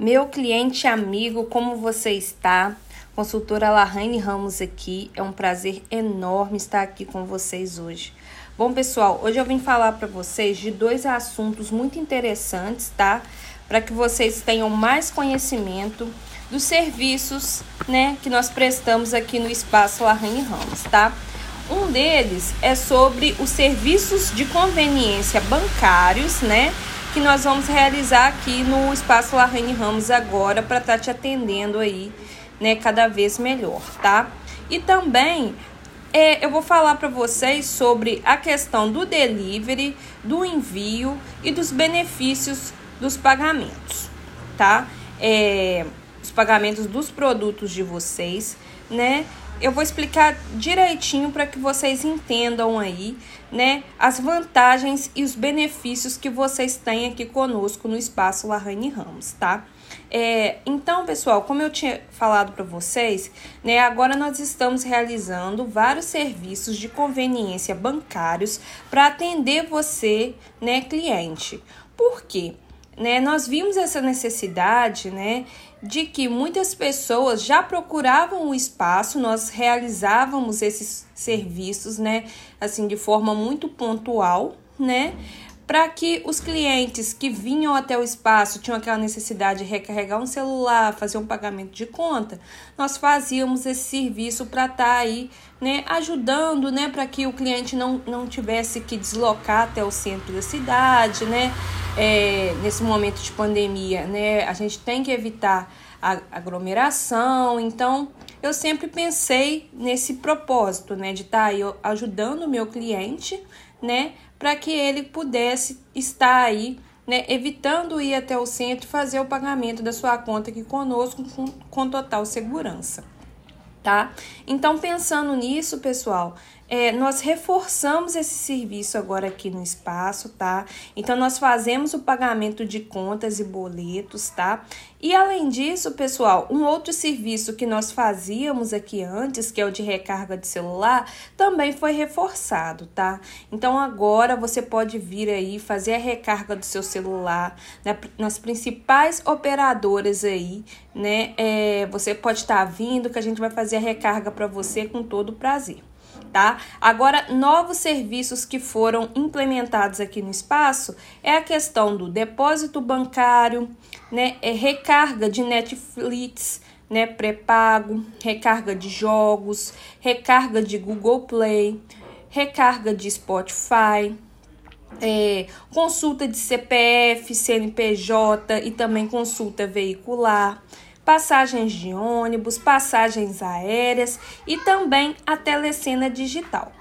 Meu cliente amigo, como você está? Consultora Larraine Ramos aqui. É um prazer enorme estar aqui com vocês hoje. Bom, pessoal, hoje eu vim falar para vocês de dois assuntos muito interessantes, tá? Para que vocês tenham mais conhecimento dos serviços, né, que nós prestamos aqui no espaço Larraine Ramos, tá? Um deles é sobre os serviços de conveniência bancários, né? Que nós vamos realizar aqui no Espaço Larraine Ramos agora para estar tá te atendendo aí, né? Cada vez melhor, tá? E também é, eu vou falar para vocês sobre a questão do delivery, do envio e dos benefícios dos pagamentos, tá? É, os pagamentos dos produtos de vocês, né? eu vou explicar direitinho para que vocês entendam aí, né, as vantagens e os benefícios que vocês têm aqui conosco no espaço Larraine Ramos, tá? É, então, pessoal, como eu tinha falado para vocês, né, agora nós estamos realizando vários serviços de conveniência bancários para atender você, né, cliente. Por quê? Né, nós vimos essa necessidade, né, de que muitas pessoas já procuravam o espaço, nós realizávamos esses serviços, né, assim de forma muito pontual, né, para que os clientes que vinham até o espaço tinham aquela necessidade de recarregar um celular, fazer um pagamento de conta, nós fazíamos esse serviço para estar tá aí, né, ajudando, né, para que o cliente não, não tivesse que deslocar até o centro da cidade, né, é, nesse momento de pandemia, né, a gente tem que evitar a aglomeração, então eu sempre pensei nesse propósito, né, de estar tá aí ajudando o meu cliente, né, para que ele pudesse estar aí, né, evitando ir até o centro fazer o pagamento da sua conta aqui conosco com, com total segurança tá? Então, pensando nisso, pessoal, é, nós reforçamos esse serviço agora aqui no espaço, tá? Então, nós fazemos o pagamento de contas e boletos, tá? E além disso, pessoal, um outro serviço que nós fazíamos aqui antes, que é o de recarga de celular, também foi reforçado, tá? Então, agora você pode vir aí fazer a recarga do seu celular né, nas principais operadoras aí, né? É, você pode estar tá vindo que a gente vai fazer a recarga para você com todo prazer tá? Agora, novos serviços que foram implementados aqui no espaço é a questão do depósito bancário, né? É recarga de Netflix, né? Pré-pago, recarga de jogos, recarga de Google Play, recarga de Spotify. É, consulta de CPF, CNPJ e também consulta veicular passagens de ônibus, passagens aéreas e também a telecena digital.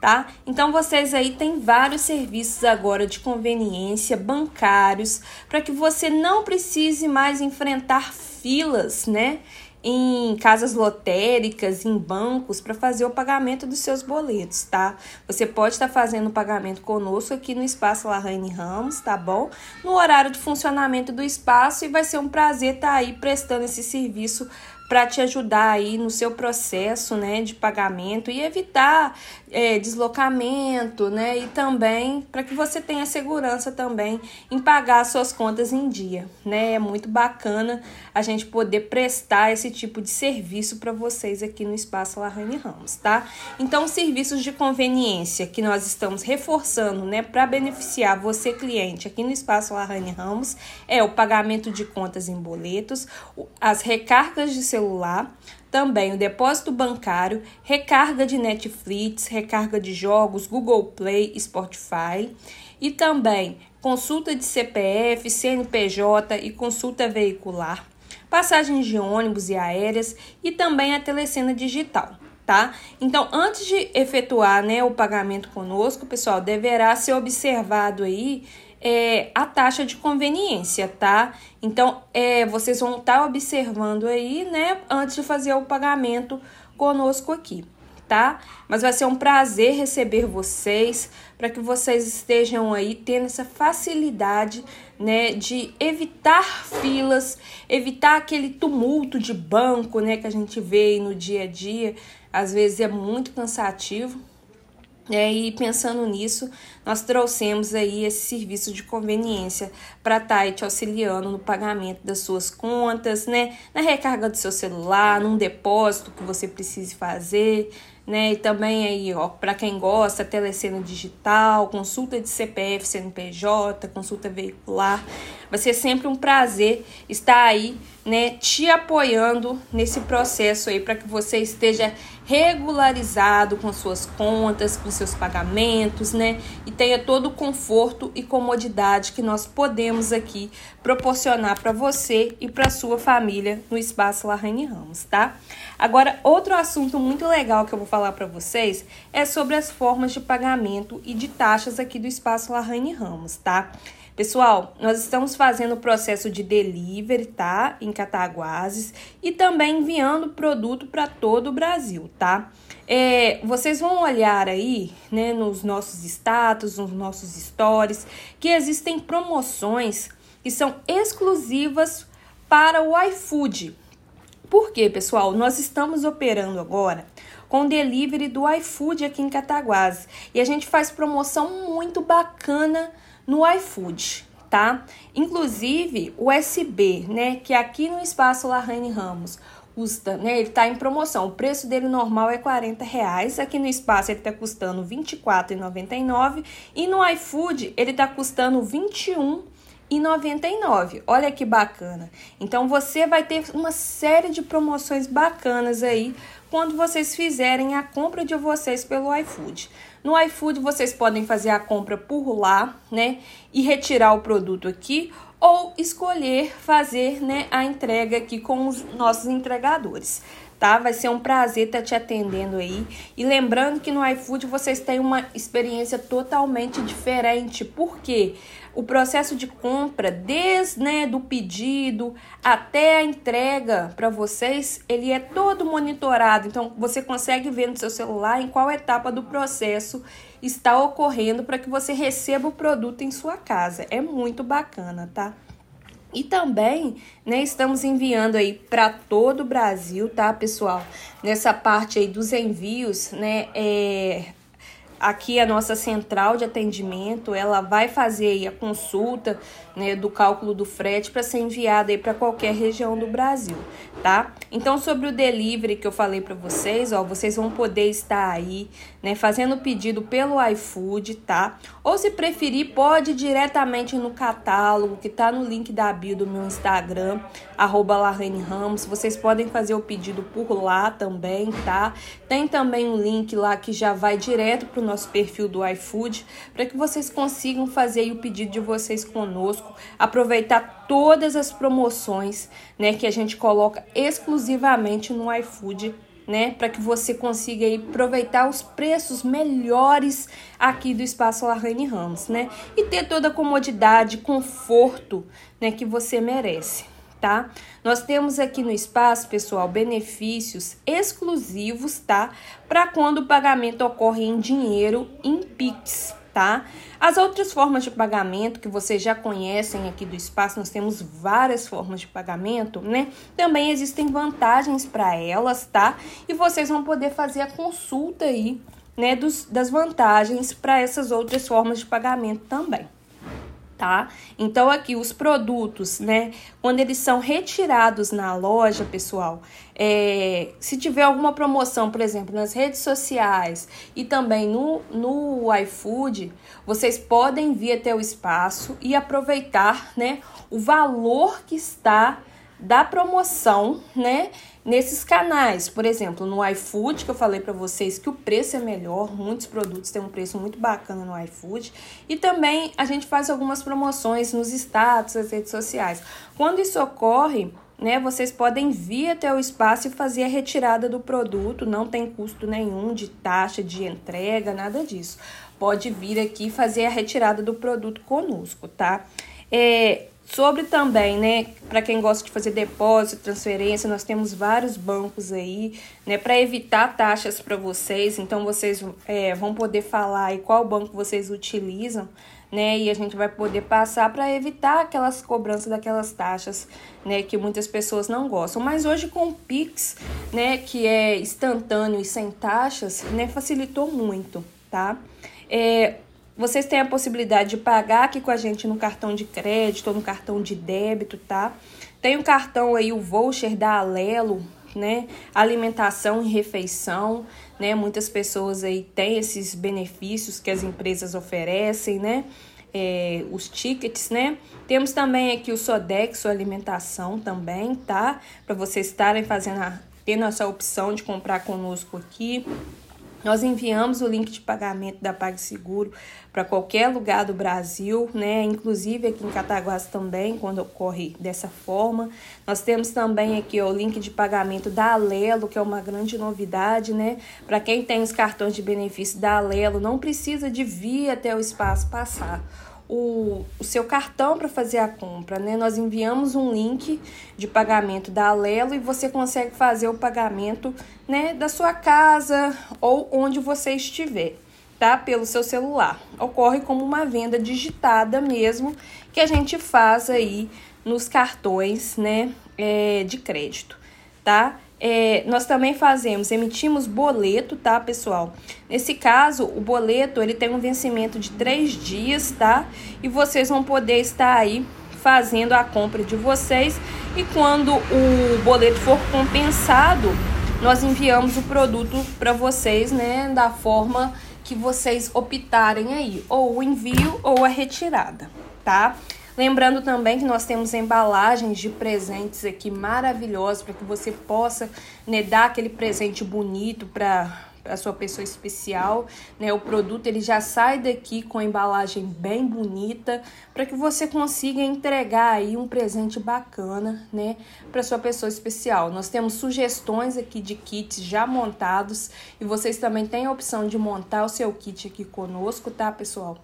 Tá? Então vocês aí têm vários serviços agora de conveniência bancários para que você não precise mais enfrentar filas, né? Em casas lotéricas, em bancos, para fazer o pagamento dos seus boletos, tá? Você pode estar tá fazendo o pagamento conosco aqui no Espaço Larraine Ramos, tá bom? No horário de funcionamento do espaço e vai ser um prazer estar tá aí prestando esse serviço para te ajudar aí no seu processo né, de pagamento e evitar é, deslocamento, né? E também para que você tenha segurança também em pagar suas contas em dia, né? É muito bacana a gente poder prestar esse tipo de serviço para vocês aqui no Espaço Larraine Ramos, tá? Então, serviços de conveniência que nós estamos reforçando, né, para beneficiar você cliente aqui no Espaço Larraine Ramos é o pagamento de contas em boletos, as recargas de celular, também o depósito bancário, recarga de Netflix, recarga de jogos, Google Play, Spotify e também consulta de CPF, CNPJ e consulta veicular, passagens de ônibus e aéreas e também a telecena digital. Tá? Então, antes de efetuar né, o pagamento conosco, pessoal, deverá ser observado aí é, a taxa de conveniência, tá? Então, é, vocês vão estar tá observando aí, né, antes de fazer o pagamento conosco aqui, tá? Mas vai ser um prazer receber vocês, para que vocês estejam aí tendo essa facilidade, né, de evitar filas, evitar aquele tumulto de banco, né, que a gente vê no dia a dia, às vezes é muito cansativo, é, e pensando nisso, nós trouxemos aí esse serviço de conveniência para estar te auxiliando no pagamento das suas contas, né? Na recarga do seu celular, num depósito que você precise fazer, né? E também aí, ó, para quem gosta, telecena digital, consulta de CPF, CNPJ, consulta veicular. Vai ser sempre um prazer estar aí, né, te apoiando nesse processo aí para que você esteja regularizado com suas contas, com seus pagamentos, né? E tenha todo o conforto e comodidade que nós podemos aqui proporcionar para você e para sua família no espaço Larraine Ramos, tá? Agora, outro assunto muito legal que eu vou falar para vocês é sobre as formas de pagamento e de taxas aqui do espaço Larraine Ramos, tá? Pessoal, nós estamos fazendo o processo de delivery, tá? Em Cataguases e também enviando produto para todo o Brasil, tá? É, vocês vão olhar aí, né, nos nossos status, nos nossos stories, que existem promoções que são exclusivas para o iFood. Por quê, pessoal? Nós estamos operando agora com delivery do iFood aqui em Cataguases e a gente faz promoção muito bacana no iFood, tá? Inclusive o SB, né, que aqui no espaço Larraine Ramos custa, né, ele tá em promoção, o preço dele normal é 40 reais, aqui no espaço ele tá custando R$ 24,99 e no iFood ele tá custando 21 e 99. Olha que bacana. Então você vai ter uma série de promoções bacanas aí quando vocês fizerem a compra de vocês pelo iFood. No iFood vocês podem fazer a compra por lá, né, e retirar o produto aqui ou escolher fazer, né, a entrega aqui com os nossos entregadores tá? Vai ser um prazer estar te atendendo aí. E lembrando que no iFood vocês têm uma experiência totalmente diferente, porque o processo de compra, desde né, do pedido até a entrega para vocês, ele é todo monitorado. Então você consegue ver no seu celular em qual etapa do processo está ocorrendo para que você receba o produto em sua casa. É muito bacana, tá? E também, né, estamos enviando aí para todo o Brasil, tá, pessoal? Nessa parte aí dos envios, né, é, aqui a nossa central de atendimento, ela vai fazer a consulta né, do cálculo do frete para ser enviada para qualquer região do Brasil, tá? Então, sobre o delivery que eu falei para vocês, ó, vocês vão poder estar aí, né, fazendo o pedido pelo iFood, tá? Ou se preferir, pode ir diretamente no catálogo que tá no link da bio do meu Instagram, arroba Ramos. Vocês podem fazer o pedido por lá também, tá? Tem também um link lá que já vai direto pro nosso perfil do iFood, para que vocês consigam fazer o pedido de vocês conosco aproveitar todas as promoções, né, que a gente coloca exclusivamente no iFood, né, para que você consiga aí aproveitar os preços melhores aqui do espaço Larraine Ramos, né, e ter toda a comodidade, conforto, né, que você merece. Tá? Nós temos aqui no espaço, pessoal, benefícios exclusivos, tá? Para quando o pagamento ocorre em dinheiro em Pix, tá? As outras formas de pagamento que vocês já conhecem aqui do espaço, nós temos várias formas de pagamento, né? Também existem vantagens para elas, tá? E vocês vão poder fazer a consulta aí, né, dos, das vantagens para essas outras formas de pagamento também tá? Então aqui os produtos, né? Quando eles são retirados na loja, pessoal, é, se tiver alguma promoção, por exemplo, nas redes sociais e também no, no iFood, vocês podem vir até o espaço e aproveitar, né? O valor que está da promoção, né? Nesses canais, por exemplo, no iFood, que eu falei para vocês que o preço é melhor, muitos produtos têm um preço muito bacana no iFood, e também a gente faz algumas promoções nos status, nas redes sociais. Quando isso ocorre, né, vocês podem vir até o espaço e fazer a retirada do produto, não tem custo nenhum de taxa de entrega, nada disso. Pode vir aqui fazer a retirada do produto conosco, tá? É, Sobre também, né, para quem gosta de fazer depósito, transferência, nós temos vários bancos aí, né, para evitar taxas para vocês. Então, vocês é, vão poder falar aí qual banco vocês utilizam, né, e a gente vai poder passar para evitar aquelas cobranças daquelas taxas, né, que muitas pessoas não gostam. Mas hoje com o Pix, né, que é instantâneo e sem taxas, né, facilitou muito, tá? É, vocês têm a possibilidade de pagar aqui com a gente no cartão de crédito ou no cartão de débito, tá? Tem um cartão aí, o voucher da Alelo, né? Alimentação e refeição, né? Muitas pessoas aí têm esses benefícios que as empresas oferecem, né? É, os tickets, né? Temos também aqui o Sodexo Alimentação também, tá? Para vocês estarem fazendo a, tendo essa opção de comprar conosco aqui. Nós enviamos o link de pagamento da PagSeguro para qualquer lugar do Brasil, né? Inclusive aqui em Cataguás também, quando ocorre dessa forma. Nós temos também aqui ó, o link de pagamento da Alelo, que é uma grande novidade, né? Para quem tem os cartões de benefício da Alelo, não precisa de vir até o espaço passar o, o seu cartão para fazer a compra, né? Nós enviamos um link de pagamento da Alelo e você consegue fazer o pagamento, né, da sua casa ou onde você estiver, tá? Pelo seu celular. Ocorre como uma venda digitada mesmo que a gente faz aí nos cartões, né, é, de crédito, tá? É, nós também fazemos, emitimos boleto, tá, pessoal? Nesse caso, o boleto ele tem um vencimento de três dias, tá? E vocês vão poder estar aí fazendo a compra de vocês. E quando o boleto for compensado, nós enviamos o produto para vocês, né? Da forma que vocês optarem aí, ou o envio ou a retirada, tá? Lembrando também que nós temos embalagens de presentes aqui maravilhosos para que você possa né, dar aquele presente bonito para a sua pessoa especial, né? O produto ele já sai daqui com a embalagem bem bonita para que você consiga entregar aí um presente bacana, né, para sua pessoa especial. Nós temos sugestões aqui de kits já montados e vocês também têm a opção de montar o seu kit aqui conosco, tá, pessoal?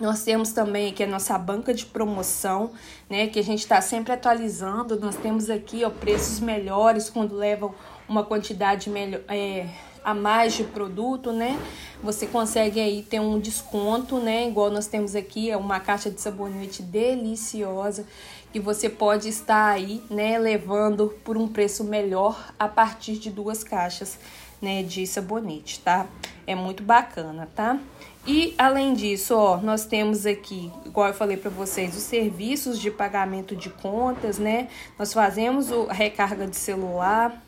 Nós temos também aqui a nossa banca de promoção, né, que a gente está sempre atualizando. Nós temos aqui ó, preços melhores quando levam uma quantidade melhor, é, a mais de produto, né? Você consegue aí ter um desconto, né? Igual nós temos aqui, é uma caixa de sabonete deliciosa que você pode estar aí, né, levando por um preço melhor a partir de duas caixas, né, de sabonete, tá? É muito bacana, tá? E além disso, ó, nós temos aqui, igual eu falei para vocês, os serviços de pagamento de contas, né? Nós fazemos a recarga de celular.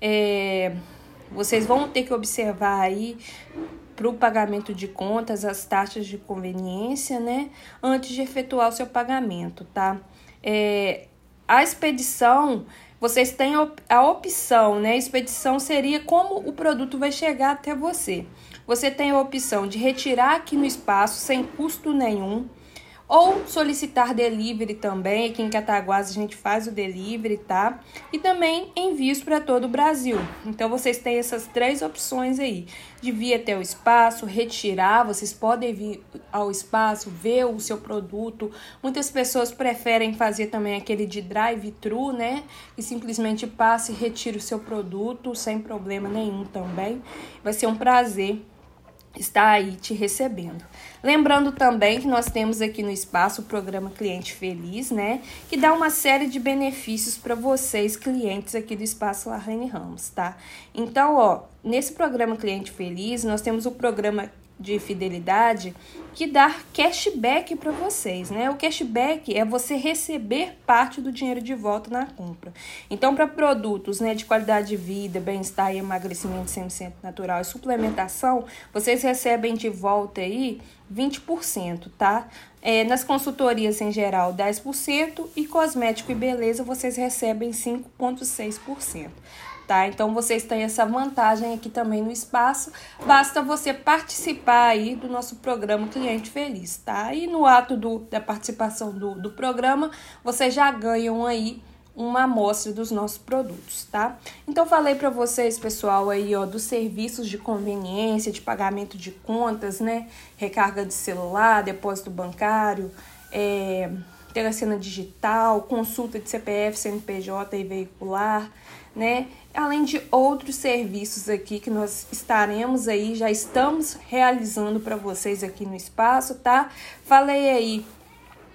É, vocês vão ter que observar aí para o pagamento de contas as taxas de conveniência, né? Antes de efetuar o seu pagamento, tá? É, a expedição, vocês têm a opção, né? A expedição seria como o produto vai chegar até você. Você tem a opção de retirar aqui no espaço sem custo nenhum ou solicitar delivery também. Aqui em Cataguás a gente faz o delivery, tá? E também envios para todo o Brasil. Então vocês têm essas três opções aí: de vir até o espaço, retirar. Vocês podem vir ao espaço, ver o seu produto. Muitas pessoas preferem fazer também aquele de drive-thru, né? E simplesmente passa e retira o seu produto sem problema nenhum também. Vai ser um prazer está aí te recebendo. Lembrando também que nós temos aqui no espaço o programa Cliente Feliz, né? Que dá uma série de benefícios para vocês, clientes aqui do espaço Larraine Ramos, tá? Então, ó, nesse programa Cliente Feliz, nós temos o programa de fidelidade que dá cashback para vocês, né? O cashback é você receber parte do dinheiro de volta na compra. Então, para produtos, né, de qualidade de vida, bem-estar e emagrecimento 100% natural e suplementação, vocês recebem de volta aí 20%, tá? É, nas consultorias em geral, 10% e cosmético e beleza vocês recebem 5,6% tá? Então vocês têm essa vantagem aqui também no espaço. Basta você participar aí do nosso programa Cliente Feliz, tá? E no ato do, da participação do, do programa, vocês já ganham aí uma amostra dos nossos produtos, tá? Então falei para vocês, pessoal, aí, ó, dos serviços de conveniência, de pagamento de contas, né? Recarga de celular, depósito bancário, é, telecena digital, consulta de CPF, CNPJ e veicular, né? além de outros serviços aqui que nós estaremos aí, já estamos realizando para vocês aqui no espaço, tá? Falei aí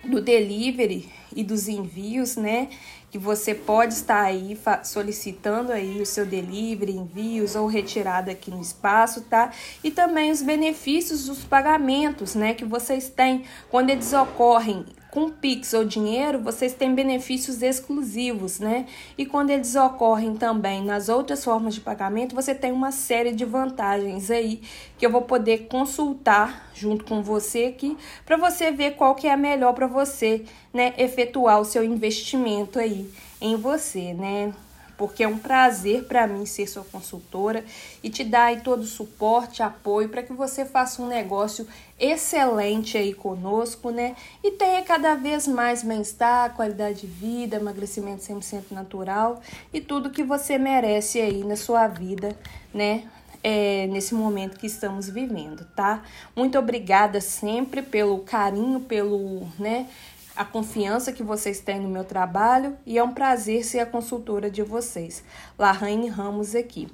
do delivery e dos envios, né? Que você pode estar aí solicitando aí o seu delivery, envios ou retirada aqui no espaço, tá? E também os benefícios dos pagamentos, né? Que vocês têm quando eles ocorrem com Pix ou dinheiro, vocês têm benefícios exclusivos, né? E quando eles ocorrem também nas outras formas de pagamento, você tem uma série de vantagens aí que eu vou poder consultar junto com você aqui para você ver qual que é a melhor para você, né, efetuar o seu investimento aí em você, né? Porque é um prazer para mim ser sua consultora e te dar aí todo o suporte, apoio para que você faça um negócio excelente aí conosco, né? E tenha cada vez mais bem-estar, qualidade de vida, emagrecimento 100% natural e tudo que você merece aí na sua vida, né? É, nesse momento que estamos vivendo, tá? Muito obrigada sempre pelo carinho, pelo, né, a confiança que vocês têm no meu trabalho e é um prazer ser a consultora de vocês. Larraine Ramos aqui.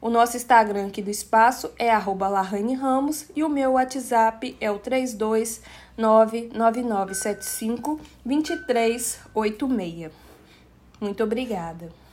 O nosso Instagram aqui do espaço é Larraine Ramos e o meu WhatsApp é o 3299975 2386. Muito obrigada.